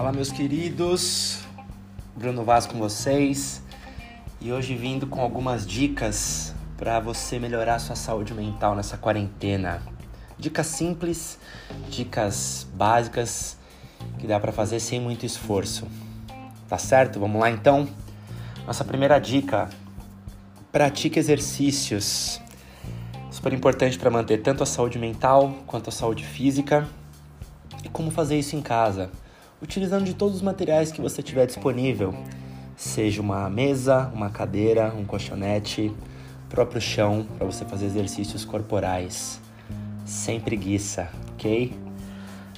Fala, meus queridos. Bruno Vaz com vocês. E hoje vindo com algumas dicas para você melhorar sua saúde mental nessa quarentena. Dicas simples, dicas básicas que dá para fazer sem muito esforço. Tá certo? Vamos lá então. Nossa primeira dica: pratique exercícios. Super importante para manter tanto a saúde mental quanto a saúde física. E como fazer isso em casa? Utilizando de todos os materiais que você tiver disponível, seja uma mesa, uma cadeira, um colchonete, próprio chão para você fazer exercícios corporais, sem preguiça, ok?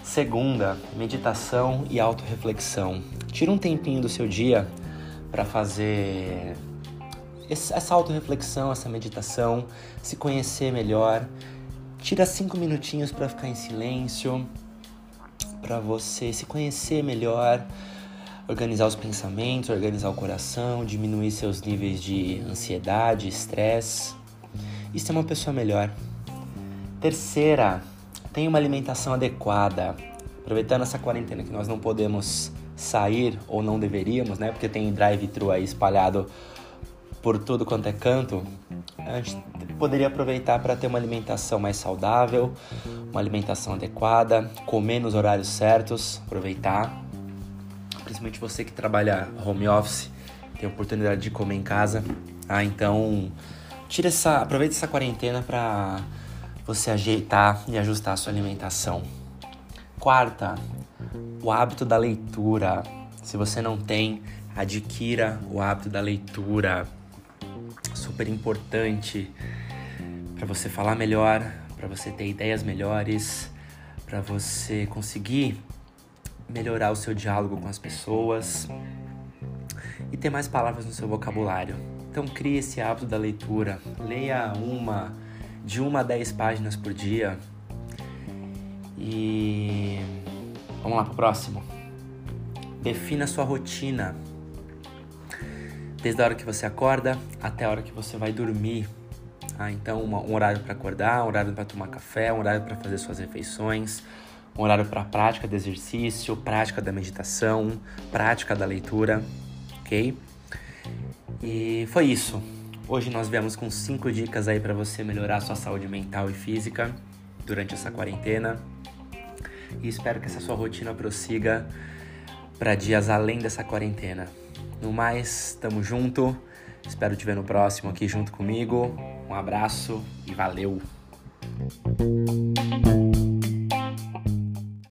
Segunda, meditação e autorreflexão. Tira um tempinho do seu dia para fazer essa autorreflexão, essa meditação, se conhecer melhor. Tira cinco minutinhos para ficar em silêncio, para você se conhecer melhor, organizar os pensamentos, organizar o coração, diminuir seus níveis de ansiedade, estresse e ser uma pessoa melhor. Terceira, tenha uma alimentação adequada. Aproveitando essa quarentena que nós não podemos sair ou não deveríamos, né? Porque tem drive-thru aí espalhado por tudo quanto é canto. A gente poderia aproveitar para ter uma alimentação mais saudável, uma alimentação adequada, comer nos horários certos, aproveitar principalmente você que trabalha home office, tem oportunidade de comer em casa. Ah, então tira essa, aproveita essa quarentena para você ajeitar e ajustar a sua alimentação. Quarta, o hábito da leitura. Se você não tem, adquira o hábito da leitura. Super importante para você falar melhor, para você ter ideias melhores, para você conseguir melhorar o seu diálogo com as pessoas e ter mais palavras no seu vocabulário. Então crie esse hábito da leitura. Leia uma, de uma a dez páginas por dia. E vamos lá para o próximo. Defina sua rotina. Desde a hora que você acorda até a hora que você vai dormir. Ah, então, um horário para acordar, um horário para tomar café, um horário para fazer suas refeições, um horário para prática de exercício, prática da meditação, prática da leitura, ok? E foi isso. Hoje nós viemos com cinco dicas aí para você melhorar sua saúde mental e física durante essa quarentena. E espero que essa sua rotina prossiga para dias além dessa quarentena. No mais, tamo junto. Espero te ver no próximo aqui junto comigo. Um abraço e valeu!